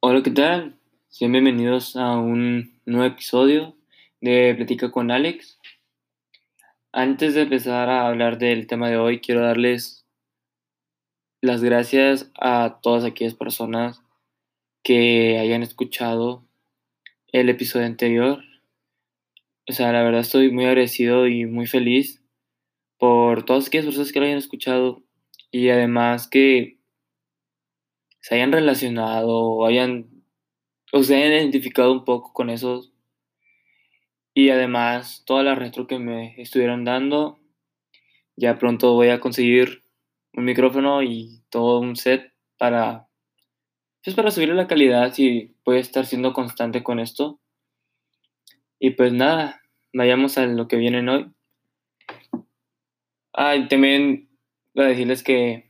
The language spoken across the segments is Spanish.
Hola, ¿qué tal? Sean bienvenidos a un nuevo episodio de Platica con Alex. Antes de empezar a hablar del tema de hoy, quiero darles las gracias a todas aquellas personas que hayan escuchado el episodio anterior. O sea, la verdad estoy muy agradecido y muy feliz por todas aquellas personas que lo hayan escuchado y además que se hayan relacionado o hayan o se hayan identificado un poco con esos y además toda la retro que me estuvieron dando ya pronto voy a conseguir un micrófono y todo un set para pues para subir la calidad y voy a estar siendo constante con esto. Y pues nada vayamos a lo que viene hoy. Ah y también voy a decirles que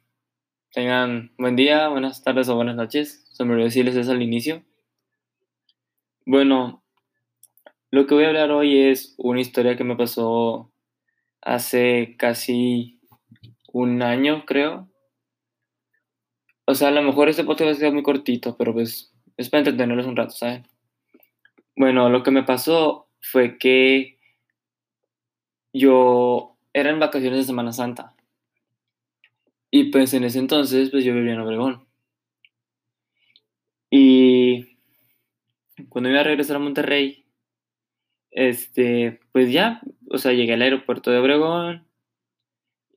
tengan buen día buenas tardes o buenas noches se me decirles eso al inicio bueno, lo que voy a hablar hoy es una historia que me pasó hace casi un año, creo. O sea, a lo mejor este podcast va a ser muy cortito, pero pues es para entretenerlos un rato, ¿saben? Bueno, lo que me pasó fue que yo era en vacaciones de Semana Santa. Y pues en ese entonces, pues yo vivía en Obregón. Y cuando iba a regresar a Monterrey, este, pues ya, o sea, llegué al aeropuerto de Obregón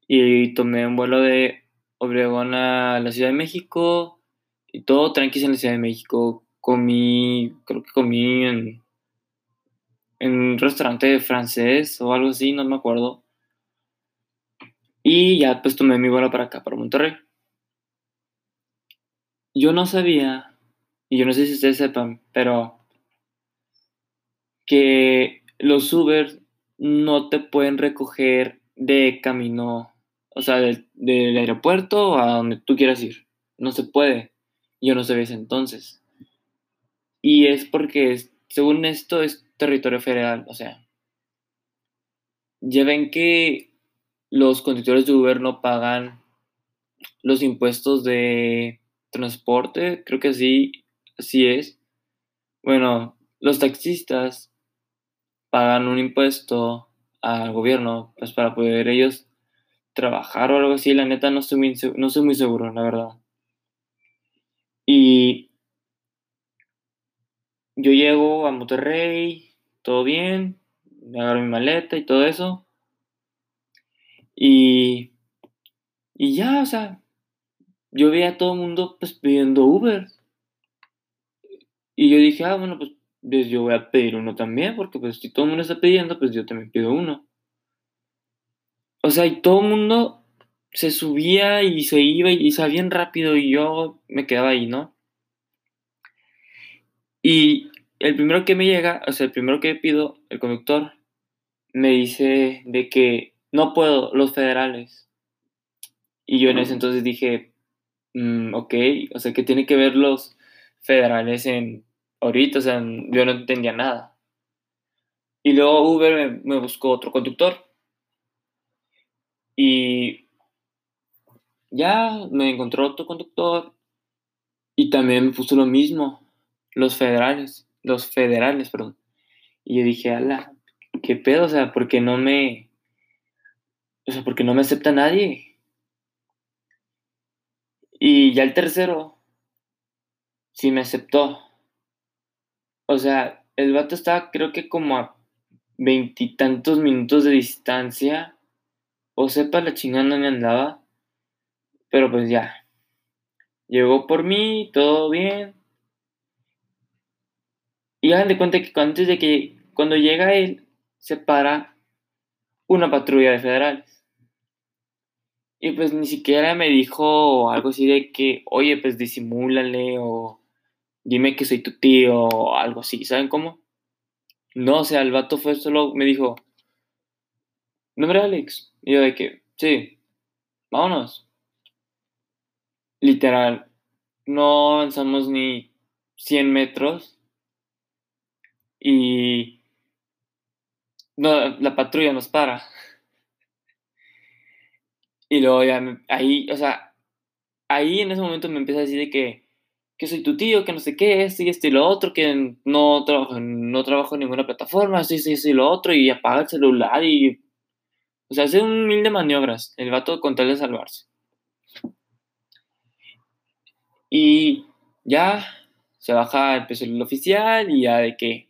y tomé un vuelo de Obregón a la Ciudad de México y todo tranquilo en la Ciudad de México. Comí, creo que comí en, en un restaurante francés o algo así, no me acuerdo. Y ya pues tomé mi vuelo para acá, para Monterrey. Yo no sabía, y yo no sé si ustedes sepan, pero que los Uber no te pueden recoger de camino, o sea, del, del aeropuerto a donde tú quieras ir. No se puede. Yo no sabía ese entonces. Y es porque, según esto, es territorio federal. O sea, ya ven que los conductores de Uber no pagan los impuestos de transporte, creo que así, así es. Bueno, los taxistas pagan un impuesto al gobierno, pues para poder ellos trabajar o algo así, la neta no estoy muy, no estoy muy seguro, la verdad. Y yo llego a Monterrey, todo bien, me agarro mi maleta y todo eso. Y, y ya, o sea, yo veía a todo el mundo pues pidiendo Uber. Y yo dije, ah, bueno, pues pues yo voy a pedir uno también, porque pues si todo el mundo está pidiendo, pues yo también pido uno. O sea, y todo el mundo se subía y se iba y salía bien rápido y yo me quedaba ahí, ¿no? Y el primero que me llega, o sea, el primero que pido, el conductor, me dice de que no puedo, los federales. Y yo en ese entonces dije, mm, ok, o sea, que tiene que ver los federales en ahorita, o sea, yo no entendía nada. Y luego Uber me, buscó otro conductor. Y ya me encontró otro conductor. Y también me puso lo mismo. Los federales. Los federales, perdón. Y yo dije, ala, ¿qué pedo? O sea, ¿por qué no me. O sea, porque no me acepta nadie? Y ya el tercero sí me aceptó. O sea, el vato estaba creo que como a veintitantos minutos de distancia. O sepa la chingada me andaba. Pero pues ya. Llegó por mí, todo bien. Y hagan de cuenta que antes de que cuando llega él, se para una patrulla de federales. Y pues ni siquiera me dijo algo así de que, oye, pues disimúlale o dime que soy tu tío o algo así, ¿saben cómo? No, o sea, el vato fue solo, me dijo, nombre Alex. Y yo de que, sí, vámonos. Literal, no avanzamos ni 100 metros y no, la patrulla nos para. Y luego ya, ahí, o sea, ahí en ese momento me empieza a decir de que, que soy tu tío, que no sé qué, esto y esto y lo otro, que no trabajo, no trabajo en ninguna plataforma, esto y esto y lo otro, y apaga el celular y... O sea, hace un mil de maniobras, el vato con tal de salvarse. Y ya se baja el oficial y ya de que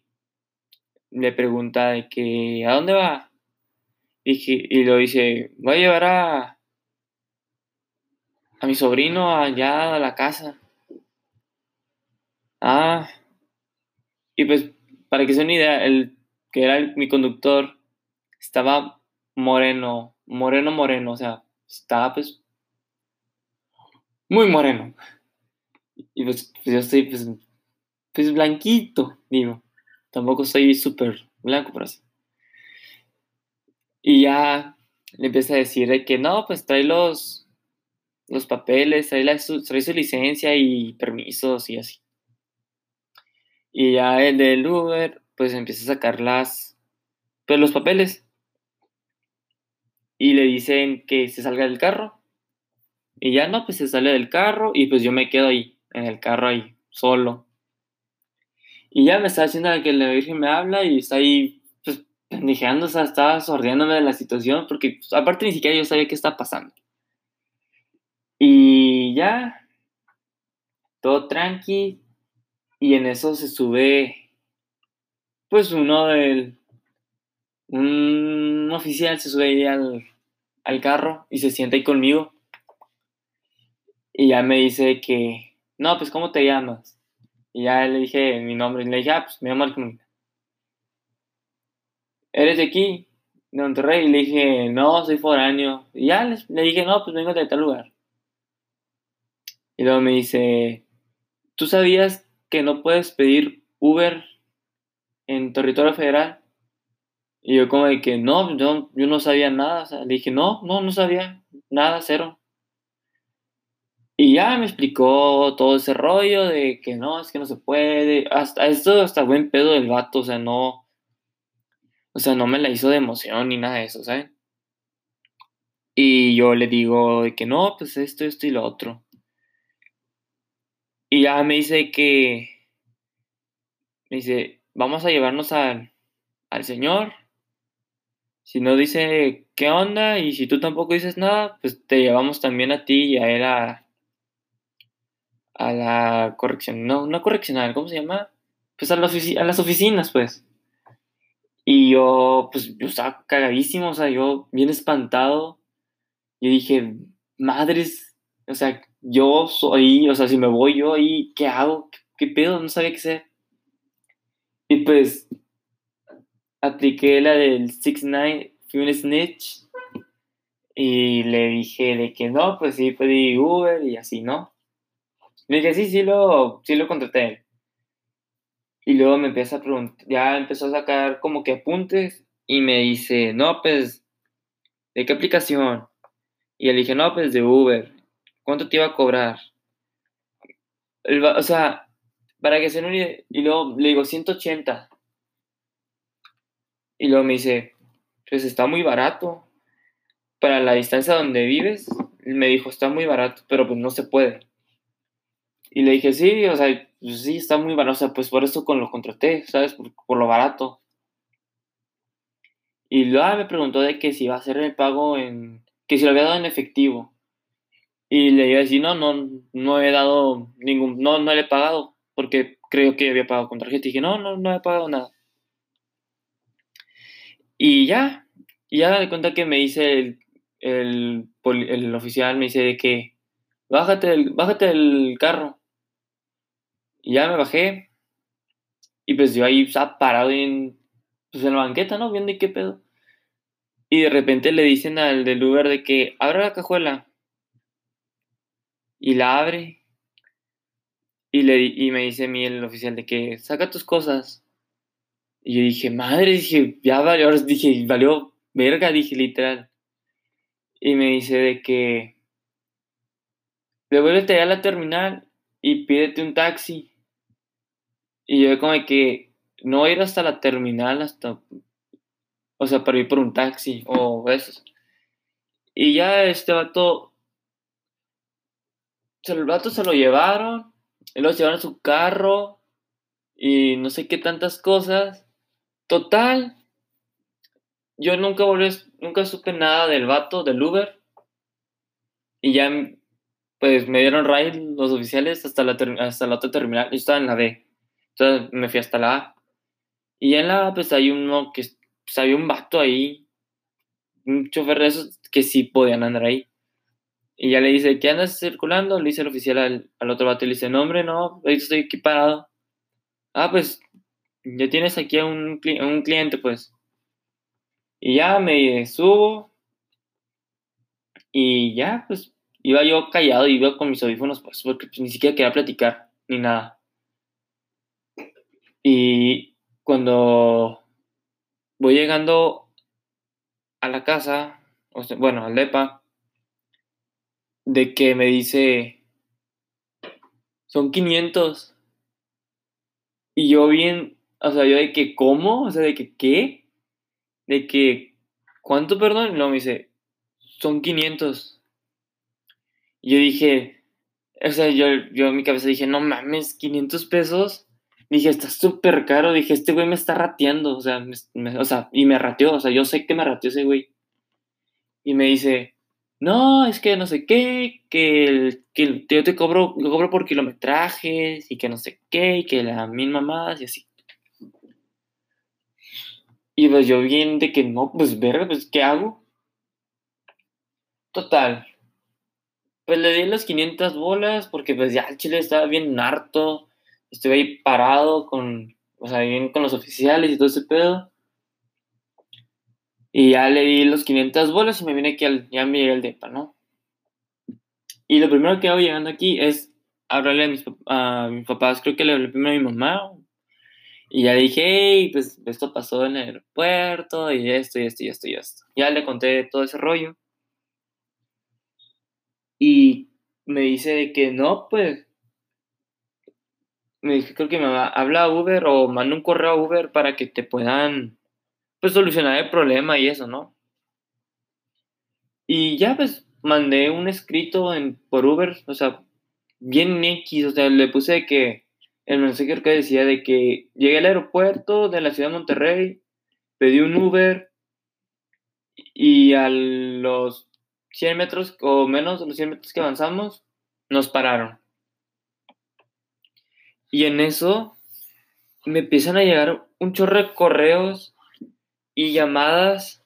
le pregunta de que ¿a dónde va? Y, y lo dice, voy a llevar a, a mi sobrino allá a la casa. Ah, y pues para que se una idea, el que era mi conductor estaba moreno, moreno, moreno, o sea, estaba pues muy moreno. Y pues, pues yo estoy pues, pues blanquito, digo. Tampoco soy súper blanco, pero así. Y ya le empieza a decir de que no, pues trae los, los papeles, trae, la, su, su licencia y permisos y así. Y ya el del Uber, pues empieza a sacar las, pues los papeles. Y le dicen que se salga del carro. Y ya no, pues se sale del carro y pues yo me quedo ahí, en el carro ahí, solo. Y ya me está haciendo que la Virgen me habla y está ahí, pues, pendejeando, o sea, estaba sordiándome de la situación, porque pues, aparte ni siquiera yo sabía qué está pasando. Y ya, todo tranqui, y en eso se sube, pues, uno del, un oficial se sube ahí al, al carro y se sienta ahí conmigo. Y ya me dice que, no, pues, ¿cómo te llamas? Y ya le dije mi nombre. Y le dije, ah, pues me llamo Alcomún. ¿Eres de aquí? De Monterrey. Y le dije, no, soy foráneo. Y ya le, dije, no, pues vengo de tal lugar. Y luego me dice, ¿tú sabías que no puedes pedir Uber en territorio federal? Y yo como de que no, yo, yo no sabía nada. Le dije, no, no, no sabía nada, cero. Y ya me explicó todo ese rollo de que no, es que no se puede. Hasta esto, hasta buen pedo del vato, o sea, no. O sea, no me la hizo de emoción ni nada de eso, ¿sabes? Y yo le digo que no, pues esto, esto y lo otro. Y ya me dice que. Me dice, vamos a llevarnos al, al Señor. Si no dice qué onda y si tú tampoco dices nada, pues te llevamos también a ti y a él a, a la corrección, no, no correccional, ¿cómo se llama? Pues a, a las oficinas, pues. Y yo, pues, yo estaba cagadísimo, o sea, yo bien espantado. Y dije, madres, o sea, yo soy, o sea, si me voy yo ahí, ¿qué hago? ¿Qué, pedo? No sabía qué hacer. Y pues, apliqué la del 6-9, fui un snitch. Y le dije de que no, pues sí pedí Uber y así, ¿no? Le dije, sí, sí lo, sí lo contraté. Y luego me empieza a preguntar, ya empezó a sacar como que apuntes y me dice, no, pues, ¿de qué aplicación? Y le dije, no, pues de Uber. ¿Cuánto te iba a cobrar? o sea, para que se une, y luego le digo, 180. Y luego me dice, pues está muy barato. Para la distancia donde vives, me dijo, está muy barato, pero pues no se puede. Y le dije, sí, o sea, pues sí, está muy barato, o sea, pues por eso con lo contraté, ¿sabes? Por, lo barato. Y luego me preguntó de que si iba a hacer el pago en, que si lo había dado en efectivo. Y le iba a decir, no, no, no he dado ningún, no, no le he pagado, porque creo que había pagado con tarjeta. Y dije, no, no, no he pagado nada. Y ya, y ya de cuenta que me dice el, el, el oficial, me dice de que, bájate el, bájate el carro. Y ya me bajé. Y pues yo ahí estaba parado en, pues en la banqueta, ¿no? Viendo qué pedo. Y de repente le dicen al del Uber de que abre la cajuela. Y la abre. Y, le, y me dice a mí el oficial de que saca tus cosas. Y yo dije, madre, dije, ya valió, dije, valió verga, dije literal. Y me dice de que devuélvete a la terminal y pídete un taxi. Y yo como que no ir hasta la terminal, hasta, o sea, para ir por un taxi o eso. Y ya este vato, el vato se lo llevaron Y se llevaron su carro y no sé qué tantas cosas. Total, yo nunca volví, nunca supe nada del vato, del Uber. Y ya, pues me dieron ride los oficiales hasta la, hasta la otra terminal. Yo estaba en la B. Entonces me fui hasta la A. Y en la A, pues hay uno que, pues había un vato ahí, un chofer de esos que sí podían andar ahí. Y ya le dice, ¿qué andas circulando? Le dice el oficial al, al otro vato y le dice, no, no, estoy aquí parado. Ah, pues, ya tienes aquí a un, un cliente, pues. Y ya me subo. Y ya, pues, iba yo callado, iba con mis audífonos, pues, porque pues, ni siquiera quería platicar, ni nada. Y cuando voy llegando a la casa, bueno, al DEPA, de que me dice, son 500. Y yo bien, o sea, yo de que, ¿cómo? O sea, de que, ¿qué? De que, ¿cuánto, perdón? no, me dice, son 500. Y yo dije, o sea, yo, yo en mi cabeza dije, no mames, 500 pesos. Dije, está súper caro. Dije, este güey me está rateando. O sea, o sea, y me rateó. O sea, yo sé que me rateó ese güey. Y me dice, no, es que no sé qué, que, que yo te cobro, cobro por kilometrajes y que no sé qué, y que la misma más y así. Y pues yo bien de que no, pues verga, pues ¿qué hago? Total. Pues le di las 500 bolas porque pues ya el chile estaba bien harto. Estuve ahí parado con, o sea, bien con los oficiales y todo ese pedo. Y ya le di los 500 bolas y me vine aquí al, ya me llegué al depa, ¿no? Y lo primero que hago llegando aquí es hablarle a mis, a mis papás, creo que le hablé primero a mi mamá. Y ya le dije, hey, pues esto pasó en el aeropuerto y esto y esto y esto y esto. Ya le conté todo ese rollo. Y me dice que no, pues. Me dije, creo que me va, habla a Uber o manda un correo a Uber para que te puedan pues solucionar el problema y eso, ¿no? Y ya pues mandé un escrito por Uber, o sea, bien X, o sea, le puse que el mensaje que decía de que llegué al aeropuerto de la ciudad de Monterrey, pedí un Uber y a los 100 metros o menos de los 100 metros que avanzamos, nos pararon. Y en eso me empiezan a llegar un chorro de correos y llamadas,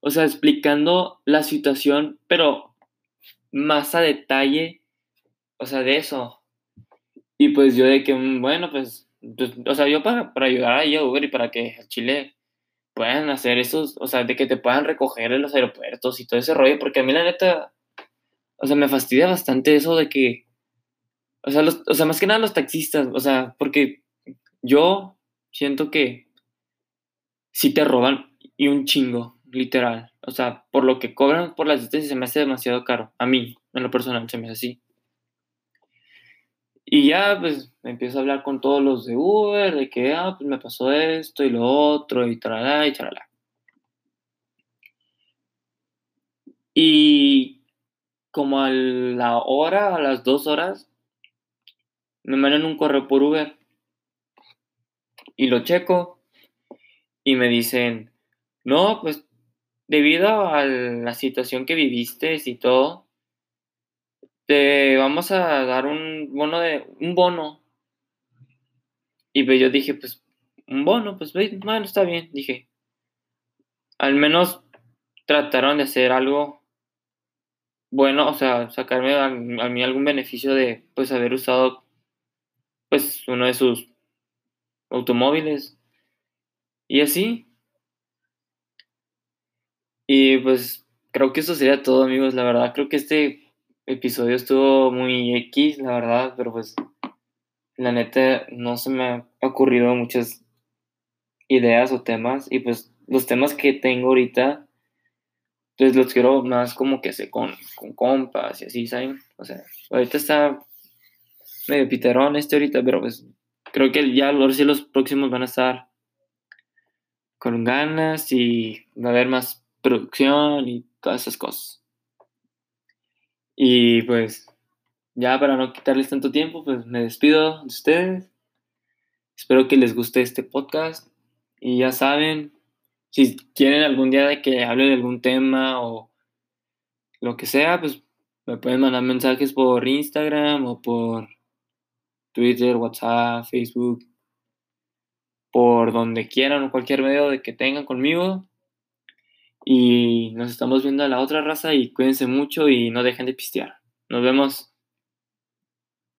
o sea, explicando la situación, pero más a detalle, o sea, de eso. Y pues yo de que, mm, bueno, pues, pues o sea, yo para, para ayudar a Uber y para que Chile puedan hacer esos, o sea, de que te puedan recoger en los aeropuertos y todo ese rollo, porque a mí la neta, o sea, me fastidia bastante eso de que, o sea, los, o sea, más que nada los taxistas, o sea, porque yo siento que si te roban y un chingo, literal. O sea, por lo que cobran por las distancias se me hace demasiado caro. A mí, en lo personal, se me hace así. Y ya, pues, empiezo a hablar con todos los de Uber, de que, ah, pues me pasó esto y lo otro, y tralala, y tralala. Y como a la hora, a las dos horas, me mandan un correo por Uber. Y lo checo y me dicen, no, pues debido a la situación que viviste y todo, te vamos a dar un bono de un bono. Y pues yo dije, pues un bono, pues bueno, está bien, dije. Al menos trataron de hacer algo bueno, o sea, sacarme a, a mí algún beneficio de pues haber usado pues uno de sus automóviles y así. Y pues creo que eso sería todo, amigos. La verdad, creo que este episodio estuvo muy X, la verdad, pero pues la neta no se me ha ocurrido muchas ideas o temas. Y pues los temas que tengo ahorita, pues los quiero más como que sé con, con compas y así, ¿saben? O sea, ahorita está medio piterón este ahorita, pero pues creo que ya ahora sí los próximos van a estar con ganas y va a haber más producción y todas esas cosas. Y pues ya para no quitarles tanto tiempo, pues me despido de ustedes. Espero que les guste este podcast. Y ya saben, si quieren algún día de que hable de algún tema o lo que sea, pues me pueden mandar mensajes por Instagram o por Twitter, WhatsApp, Facebook, por donde quieran o cualquier medio de que tengan conmigo. Y nos estamos viendo a la otra raza y cuídense mucho y no dejen de pistear. Nos vemos.